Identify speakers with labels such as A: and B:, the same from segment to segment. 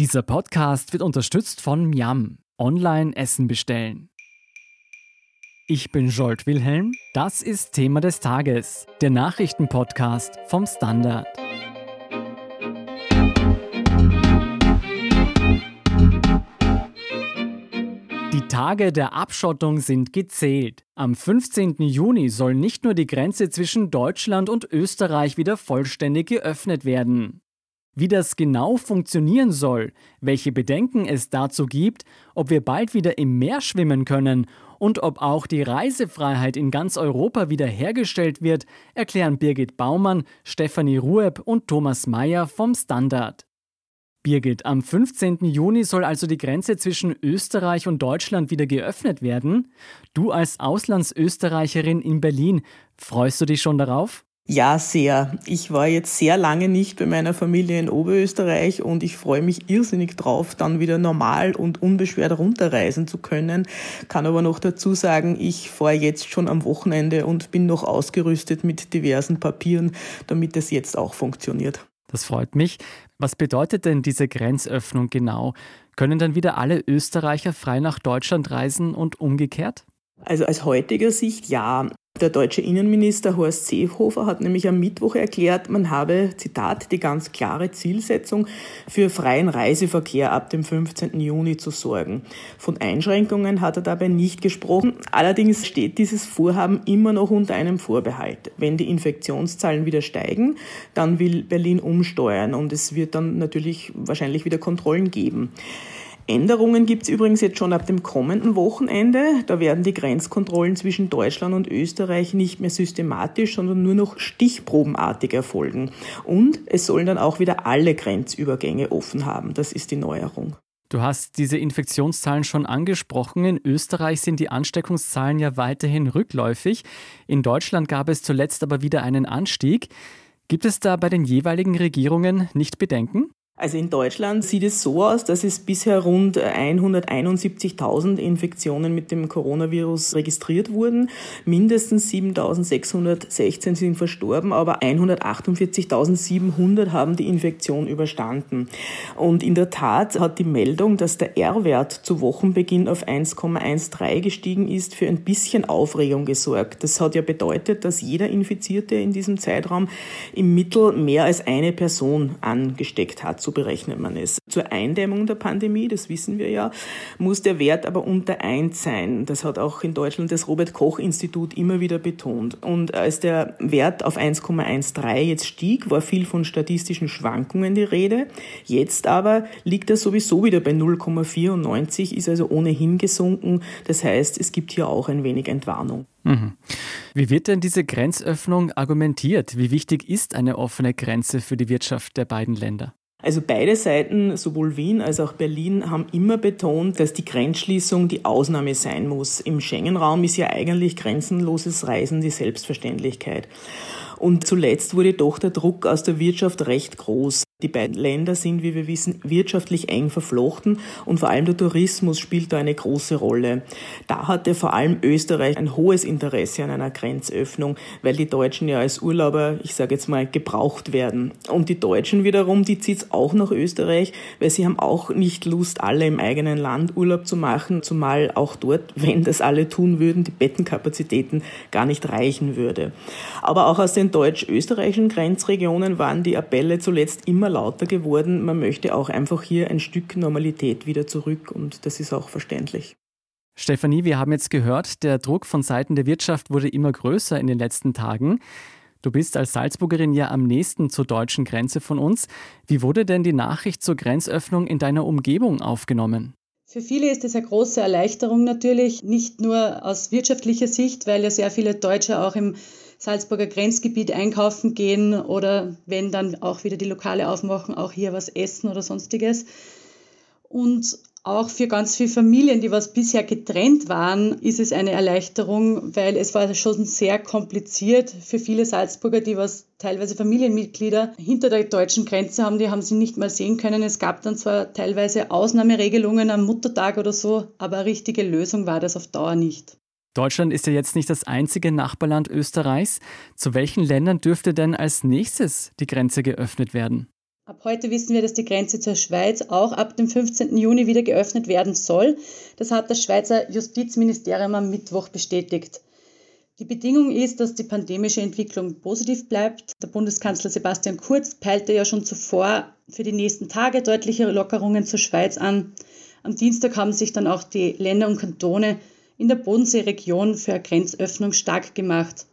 A: Dieser Podcast wird unterstützt von Miam. Online Essen bestellen. Ich bin Jolt Wilhelm. Das ist Thema des Tages, der Nachrichtenpodcast vom Standard. Die Tage der Abschottung sind gezählt. Am 15. Juni soll nicht nur die Grenze zwischen Deutschland und Österreich wieder vollständig geöffnet werden. Wie das genau funktionieren soll, welche Bedenken es dazu gibt, ob wir bald wieder im Meer schwimmen können und ob auch die Reisefreiheit in ganz Europa wiederhergestellt wird, erklären Birgit Baumann, Stefanie Rueb und Thomas Mayer vom Standard. Birgit, am 15. Juni soll also die Grenze zwischen Österreich und Deutschland wieder geöffnet werden. Du als Auslandsösterreicherin in Berlin, freust du dich schon darauf?
B: Ja, sehr. Ich war jetzt sehr lange nicht bei meiner Familie in Oberösterreich und ich freue mich irrsinnig drauf, dann wieder normal und unbeschwert runterreisen zu können. Kann aber noch dazu sagen, ich fahre jetzt schon am Wochenende und bin noch ausgerüstet mit diversen Papieren, damit es jetzt auch funktioniert.
A: Das freut mich. Was bedeutet denn diese Grenzöffnung genau? Können dann wieder alle Österreicher frei nach Deutschland reisen und umgekehrt?
B: Also aus heutiger Sicht ja. Der deutsche Innenminister Horst Seehofer hat nämlich am Mittwoch erklärt, man habe, Zitat, die ganz klare Zielsetzung, für freien Reiseverkehr ab dem 15. Juni zu sorgen. Von Einschränkungen hat er dabei nicht gesprochen. Allerdings steht dieses Vorhaben immer noch unter einem Vorbehalt. Wenn die Infektionszahlen wieder steigen, dann will Berlin umsteuern und es wird dann natürlich wahrscheinlich wieder Kontrollen geben. Änderungen gibt es übrigens jetzt schon ab dem kommenden Wochenende. Da werden die Grenzkontrollen zwischen Deutschland und Österreich nicht mehr systematisch, sondern nur noch stichprobenartig erfolgen. Und es sollen dann auch wieder alle Grenzübergänge offen haben. Das ist die Neuerung.
A: Du hast diese Infektionszahlen schon angesprochen. In Österreich sind die Ansteckungszahlen ja weiterhin rückläufig. In Deutschland gab es zuletzt aber wieder einen Anstieg. Gibt es da bei den jeweiligen Regierungen nicht Bedenken?
B: Also in Deutschland sieht es so aus, dass es bisher rund 171.000 Infektionen mit dem Coronavirus registriert wurden. Mindestens 7.616 sind verstorben, aber 148.700 haben die Infektion überstanden. Und in der Tat hat die Meldung, dass der R-Wert zu Wochenbeginn auf 1,13 gestiegen ist, für ein bisschen Aufregung gesorgt. Das hat ja bedeutet, dass jeder Infizierte in diesem Zeitraum im Mittel mehr als eine Person angesteckt hat so berechnet man es. Zur Eindämmung der Pandemie, das wissen wir ja, muss der Wert aber unter 1 sein. Das hat auch in Deutschland das Robert Koch Institut immer wieder betont. Und als der Wert auf 1,13 jetzt stieg, war viel von statistischen Schwankungen die Rede. Jetzt aber liegt er sowieso wieder bei 0,94, ist also ohnehin gesunken. Das heißt, es gibt hier auch ein wenig Entwarnung. Mhm.
A: Wie wird denn diese Grenzöffnung argumentiert? Wie wichtig ist eine offene Grenze für die Wirtschaft der beiden Länder?
B: Also beide Seiten, sowohl Wien als auch Berlin, haben immer betont, dass die Grenzschließung die Ausnahme sein muss. Im Schengen-Raum ist ja eigentlich grenzenloses Reisen die Selbstverständlichkeit. Und zuletzt wurde doch der Druck aus der Wirtschaft recht groß. Die beiden Länder sind, wie wir wissen, wirtschaftlich eng verflochten und vor allem der Tourismus spielt da eine große Rolle. Da hatte vor allem Österreich ein hohes Interesse an einer Grenzöffnung, weil die Deutschen ja als Urlauber, ich sage jetzt mal, gebraucht werden. Und die Deutschen wiederum, die zieht's auch nach Österreich, weil sie haben auch nicht Lust, alle im eigenen Land Urlaub zu machen, zumal auch dort, wenn das alle tun würden, die Bettenkapazitäten gar nicht reichen würde. Aber auch aus den deutsch-österreichischen Grenzregionen waren die Appelle zuletzt immer lauter geworden. Man möchte auch einfach hier ein Stück Normalität wieder zurück und das ist auch verständlich.
A: Stefanie, wir haben jetzt gehört, der Druck von Seiten der Wirtschaft wurde immer größer in den letzten Tagen. Du bist als Salzburgerin ja am nächsten zur deutschen Grenze von uns. Wie wurde denn die Nachricht zur Grenzöffnung in deiner Umgebung aufgenommen?
C: Für viele ist es eine große Erleichterung natürlich, nicht nur aus wirtschaftlicher Sicht, weil ja sehr viele Deutsche auch im Salzburger Grenzgebiet einkaufen gehen oder wenn dann auch wieder die Lokale aufmachen, auch hier was essen oder sonstiges. Und auch für ganz viele Familien, die was bisher getrennt waren, ist es eine Erleichterung, weil es war schon sehr kompliziert für viele Salzburger, die was teilweise Familienmitglieder hinter der deutschen Grenze haben, die haben sie nicht mal sehen können. Es gab dann zwar teilweise Ausnahmeregelungen am Muttertag oder so, aber eine richtige Lösung war das auf Dauer nicht.
A: Deutschland ist ja jetzt nicht das einzige Nachbarland Österreichs. Zu welchen Ländern dürfte denn als nächstes die Grenze geöffnet werden?
C: Ab heute wissen wir, dass die Grenze zur Schweiz auch ab dem 15. Juni wieder geöffnet werden soll. Das hat das Schweizer Justizministerium am Mittwoch bestätigt. Die Bedingung ist, dass die pandemische Entwicklung positiv bleibt. Der Bundeskanzler Sebastian Kurz peilte ja schon zuvor für die nächsten Tage deutliche Lockerungen zur Schweiz an. Am Dienstag haben sich dann auch die Länder und Kantone in der Bodenseeregion für eine Grenzöffnung stark gemacht.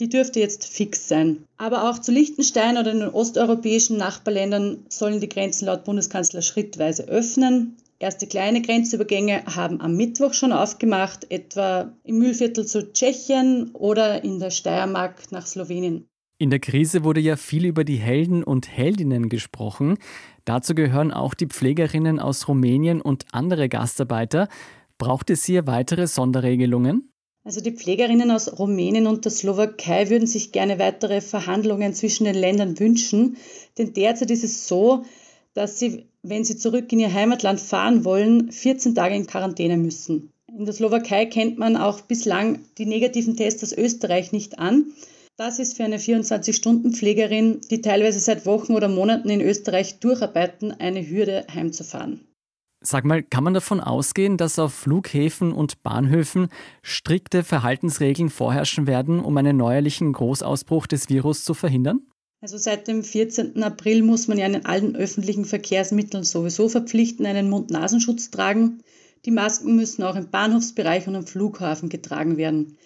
C: Die dürfte jetzt fix sein. Aber auch zu Liechtenstein oder den osteuropäischen Nachbarländern sollen die Grenzen laut Bundeskanzler schrittweise öffnen. Erste kleine Grenzübergänge haben am Mittwoch schon aufgemacht, etwa im Mühlviertel zu Tschechien oder in der Steiermark nach Slowenien.
A: In der Krise wurde ja viel über die Helden und Heldinnen gesprochen. Dazu gehören auch die Pflegerinnen aus Rumänien und andere Gastarbeiter. Braucht es hier weitere Sonderregelungen?
C: Also die Pflegerinnen aus Rumänien und der Slowakei würden sich gerne weitere Verhandlungen zwischen den Ländern wünschen, denn derzeit ist es so, dass sie, wenn sie zurück in ihr Heimatland fahren wollen, 14 Tage in Quarantäne müssen. In der Slowakei kennt man auch bislang die negativen Tests aus Österreich nicht an. Das ist für eine 24-Stunden-Pflegerin, die teilweise seit Wochen oder Monaten in Österreich durcharbeiten, eine Hürde heimzufahren.
A: Sag mal, kann man davon ausgehen, dass auf Flughäfen und Bahnhöfen strikte Verhaltensregeln vorherrschen werden, um einen neuerlichen Großausbruch des Virus zu verhindern?
C: Also seit dem 14. April muss man ja in allen öffentlichen Verkehrsmitteln sowieso verpflichten, einen Mund-Nasenschutz tragen. Die Masken müssen auch im Bahnhofsbereich und am Flughafen getragen werden.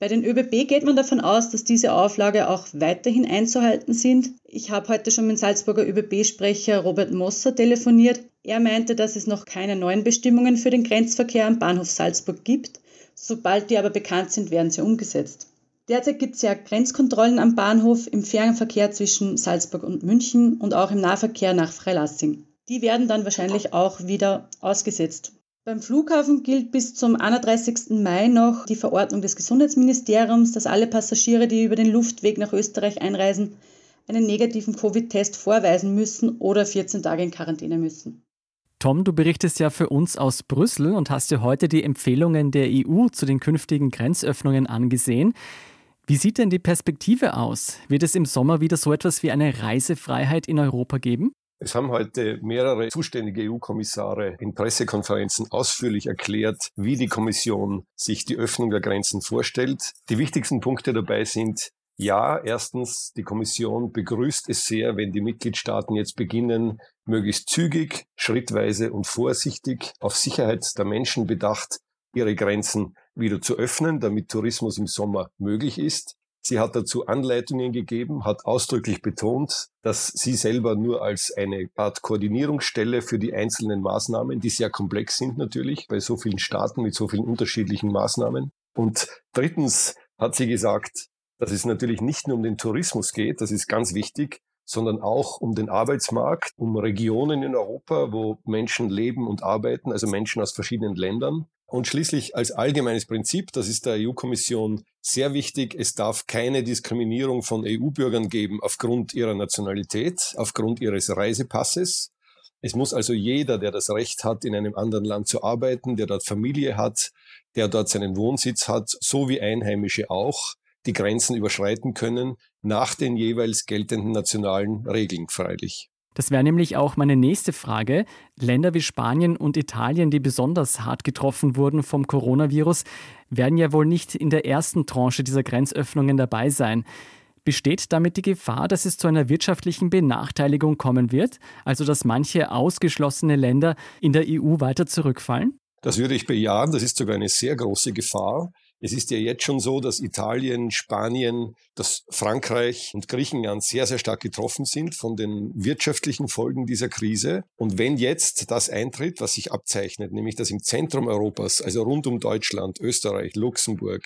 C: Bei den ÖBB geht man davon aus, dass diese Auflage auch weiterhin einzuhalten sind. Ich habe heute schon mit Salzburger ÖBB-Sprecher Robert Mosser telefoniert. Er meinte, dass es noch keine neuen Bestimmungen für den Grenzverkehr am Bahnhof Salzburg gibt. Sobald die aber bekannt sind, werden sie umgesetzt. Derzeit gibt es ja Grenzkontrollen am Bahnhof im Fernverkehr zwischen Salzburg und München und auch im Nahverkehr nach Freilassing. Die werden dann wahrscheinlich auch wieder ausgesetzt. Beim Flughafen gilt bis zum 31. Mai noch die Verordnung des Gesundheitsministeriums, dass alle Passagiere, die über den Luftweg nach Österreich einreisen, einen negativen Covid-Test vorweisen müssen oder 14 Tage in Quarantäne müssen.
A: Tom, du berichtest ja für uns aus Brüssel und hast dir heute die Empfehlungen der EU zu den künftigen Grenzöffnungen angesehen. Wie sieht denn die Perspektive aus? Wird es im Sommer wieder so etwas wie eine Reisefreiheit in Europa geben?
D: Es haben heute mehrere zuständige EU-Kommissare in Pressekonferenzen ausführlich erklärt, wie die Kommission sich die Öffnung der Grenzen vorstellt. Die wichtigsten Punkte dabei sind, ja, erstens, die Kommission begrüßt es sehr, wenn die Mitgliedstaaten jetzt beginnen, möglichst zügig, schrittweise und vorsichtig auf Sicherheit der Menschen bedacht, ihre Grenzen wieder zu öffnen, damit Tourismus im Sommer möglich ist. Sie hat dazu Anleitungen gegeben, hat ausdrücklich betont, dass sie selber nur als eine Art Koordinierungsstelle für die einzelnen Maßnahmen, die sehr komplex sind natürlich, bei so vielen Staaten mit so vielen unterschiedlichen Maßnahmen. Und drittens hat sie gesagt, dass es natürlich nicht nur um den Tourismus geht, das ist ganz wichtig, sondern auch um den Arbeitsmarkt, um Regionen in Europa, wo Menschen leben und arbeiten, also Menschen aus verschiedenen Ländern. Und schließlich als allgemeines Prinzip, das ist der EU-Kommission sehr wichtig, es darf keine Diskriminierung von EU-Bürgern geben aufgrund ihrer Nationalität, aufgrund ihres Reisepasses. Es muss also jeder, der das Recht hat, in einem anderen Land zu arbeiten, der dort Familie hat, der dort seinen Wohnsitz hat, so wie Einheimische auch, die Grenzen überschreiten können, nach den jeweils geltenden nationalen Regeln freilich.
A: Das wäre nämlich auch meine nächste Frage. Länder wie Spanien und Italien, die besonders hart getroffen wurden vom Coronavirus, werden ja wohl nicht in der ersten Tranche dieser Grenzöffnungen dabei sein. Besteht damit die Gefahr, dass es zu einer wirtschaftlichen Benachteiligung kommen wird, also dass manche ausgeschlossene Länder in der EU weiter zurückfallen?
D: Das würde ich bejahen. Das ist sogar eine sehr große Gefahr. Es ist ja jetzt schon so, dass Italien, Spanien, dass Frankreich und Griechenland sehr, sehr stark getroffen sind von den wirtschaftlichen Folgen dieser Krise. Und wenn jetzt das eintritt, was sich abzeichnet, nämlich dass im Zentrum Europas, also rund um Deutschland, Österreich, Luxemburg,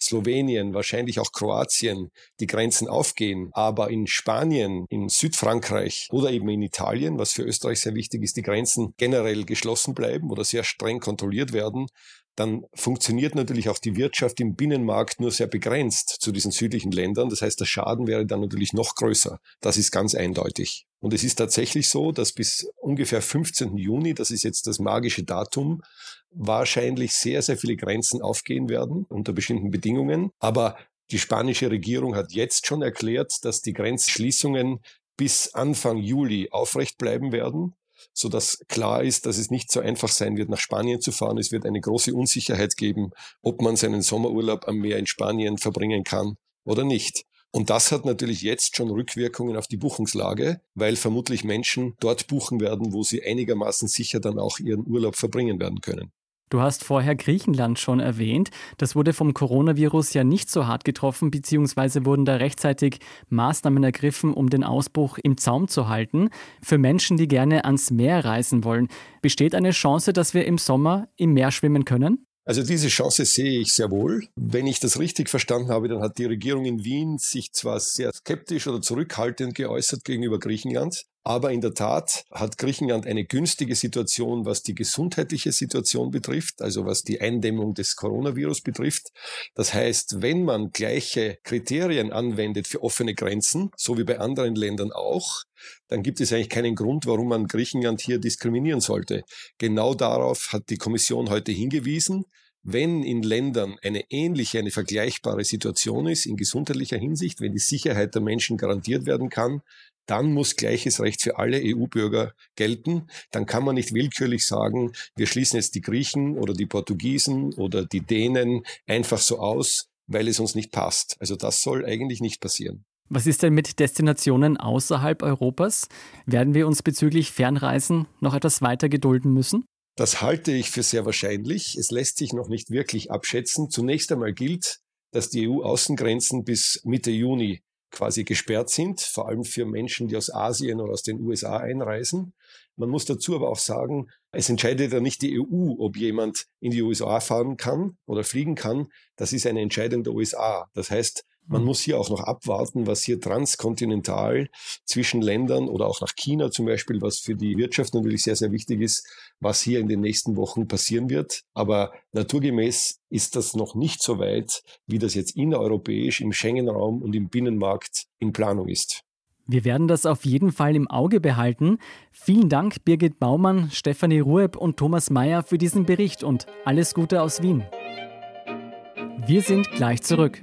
D: Slowenien, wahrscheinlich auch Kroatien, die Grenzen aufgehen, aber in Spanien, in Südfrankreich oder eben in Italien, was für Österreich sehr wichtig ist, die Grenzen generell geschlossen bleiben oder sehr streng kontrolliert werden, dann funktioniert natürlich auch die Wirtschaft im Binnenmarkt nur sehr begrenzt zu diesen südlichen Ländern. Das heißt, der Schaden wäre dann natürlich noch größer. Das ist ganz eindeutig. Und es ist tatsächlich so, dass bis ungefähr 15. Juni, das ist jetzt das magische Datum, wahrscheinlich sehr, sehr viele Grenzen aufgehen werden unter bestimmten Bedingungen. Aber die spanische Regierung hat jetzt schon erklärt, dass die Grenzschließungen bis Anfang Juli aufrecht bleiben werden, so dass klar ist, dass es nicht so einfach sein wird, nach Spanien zu fahren. Es wird eine große Unsicherheit geben, ob man seinen Sommerurlaub am Meer in Spanien verbringen kann oder nicht. Und das hat natürlich jetzt schon Rückwirkungen auf die Buchungslage, weil vermutlich Menschen dort buchen werden, wo sie einigermaßen sicher dann auch ihren Urlaub verbringen werden können.
A: Du hast vorher Griechenland schon erwähnt. Das wurde vom Coronavirus ja nicht so hart getroffen, beziehungsweise wurden da rechtzeitig Maßnahmen ergriffen, um den Ausbruch im Zaum zu halten. Für Menschen, die gerne ans Meer reisen wollen, besteht eine Chance, dass wir im Sommer im Meer schwimmen können?
D: Also diese Chance sehe ich sehr wohl. Wenn ich das richtig verstanden habe, dann hat die Regierung in Wien sich zwar sehr skeptisch oder zurückhaltend geäußert gegenüber Griechenland, aber in der Tat hat Griechenland eine günstige Situation, was die gesundheitliche Situation betrifft, also was die Eindämmung des Coronavirus betrifft. Das heißt, wenn man gleiche Kriterien anwendet für offene Grenzen, so wie bei anderen Ländern auch, dann gibt es eigentlich keinen Grund, warum man Griechenland hier diskriminieren sollte. Genau darauf hat die Kommission heute hingewiesen. Wenn in Ländern eine ähnliche, eine vergleichbare Situation ist in gesundheitlicher Hinsicht, wenn die Sicherheit der Menschen garantiert werden kann, dann muss gleiches Recht für alle EU-Bürger gelten. Dann kann man nicht willkürlich sagen, wir schließen jetzt die Griechen oder die Portugiesen oder die Dänen einfach so aus, weil es uns nicht passt. Also das soll eigentlich nicht passieren.
A: Was ist denn mit Destinationen außerhalb Europas? Werden wir uns bezüglich Fernreisen noch etwas weiter gedulden müssen?
D: Das halte ich für sehr wahrscheinlich. Es lässt sich noch nicht wirklich abschätzen. Zunächst einmal gilt, dass die EU-Außengrenzen bis Mitte Juni quasi gesperrt sind, vor allem für Menschen, die aus Asien oder aus den USA einreisen. Man muss dazu aber auch sagen, es entscheidet ja nicht die EU, ob jemand in die USA fahren kann oder fliegen kann. Das ist eine Entscheidung der USA. Das heißt, man mhm. muss hier auch noch abwarten, was hier transkontinental zwischen Ländern oder auch nach China zum Beispiel, was für die Wirtschaft natürlich sehr, sehr wichtig ist, was hier in den nächsten Wochen passieren wird. Aber naturgemäß ist das noch nicht so weit, wie das jetzt innereuropäisch im Schengen-Raum und im Binnenmarkt in Planung ist.
A: Wir werden das auf jeden Fall im Auge behalten. Vielen Dank, Birgit Baumann, Stefanie Rueb und Thomas Mayer für diesen Bericht und alles Gute aus Wien. Wir sind gleich zurück.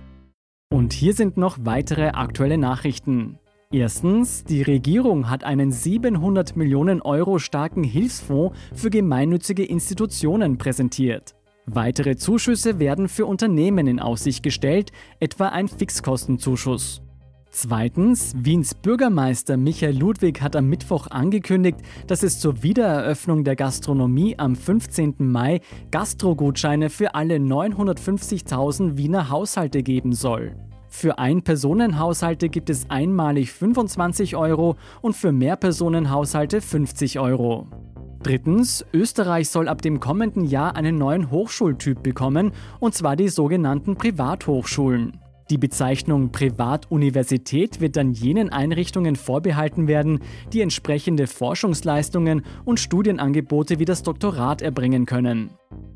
A: Und hier sind noch weitere aktuelle Nachrichten. Erstens, die Regierung hat einen 700 Millionen Euro starken Hilfsfonds für gemeinnützige Institutionen präsentiert. Weitere Zuschüsse werden für Unternehmen in Aussicht gestellt, etwa ein Fixkostenzuschuss. Zweitens, Wiens Bürgermeister Michael Ludwig hat am Mittwoch angekündigt, dass es zur Wiedereröffnung der Gastronomie am 15. Mai Gastrogutscheine für alle 950.000 Wiener Haushalte geben soll. Für Ein-Personen-Haushalte gibt es einmalig 25 Euro und für Mehrpersonenhaushalte 50 Euro. Drittens, Österreich soll ab dem kommenden Jahr einen neuen Hochschultyp bekommen, und zwar die sogenannten Privathochschulen. Die Bezeichnung Privatuniversität wird dann jenen Einrichtungen vorbehalten werden, die entsprechende Forschungsleistungen und Studienangebote wie das Doktorat erbringen können.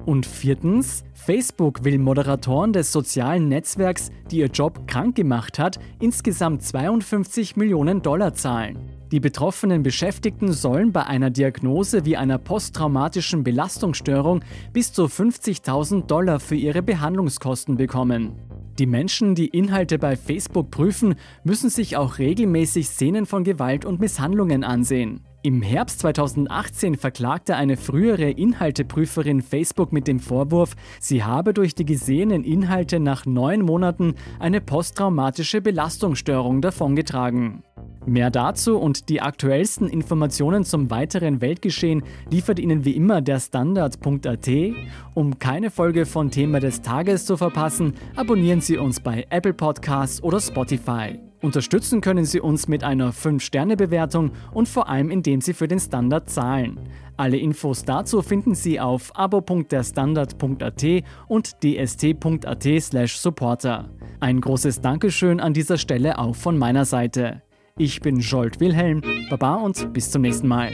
A: Und viertens, Facebook will Moderatoren des sozialen Netzwerks, die ihr Job krank gemacht hat, insgesamt 52 Millionen Dollar zahlen. Die betroffenen Beschäftigten sollen bei einer Diagnose wie einer posttraumatischen Belastungsstörung bis zu 50.000 Dollar für ihre Behandlungskosten bekommen. Die Menschen, die Inhalte bei Facebook prüfen, müssen sich auch regelmäßig Szenen von Gewalt und Misshandlungen ansehen. Im Herbst 2018 verklagte eine frühere Inhalteprüferin Facebook mit dem Vorwurf, sie habe durch die gesehenen Inhalte nach neun Monaten eine posttraumatische Belastungsstörung davongetragen. Mehr dazu und die aktuellsten Informationen zum weiteren Weltgeschehen liefert Ihnen wie immer der Standard.at. Um keine Folge von Thema des Tages zu verpassen, abonnieren Sie uns bei Apple Podcasts oder Spotify. Unterstützen können Sie uns mit einer 5-Sterne-Bewertung und vor allem indem Sie für den Standard zahlen. Alle Infos dazu finden Sie auf abo.derstandard.at und dst.at/supporter. Ein großes Dankeschön an dieser Stelle auch von meiner Seite. Ich bin Jolt Wilhelm, Baba und bis zum nächsten Mal.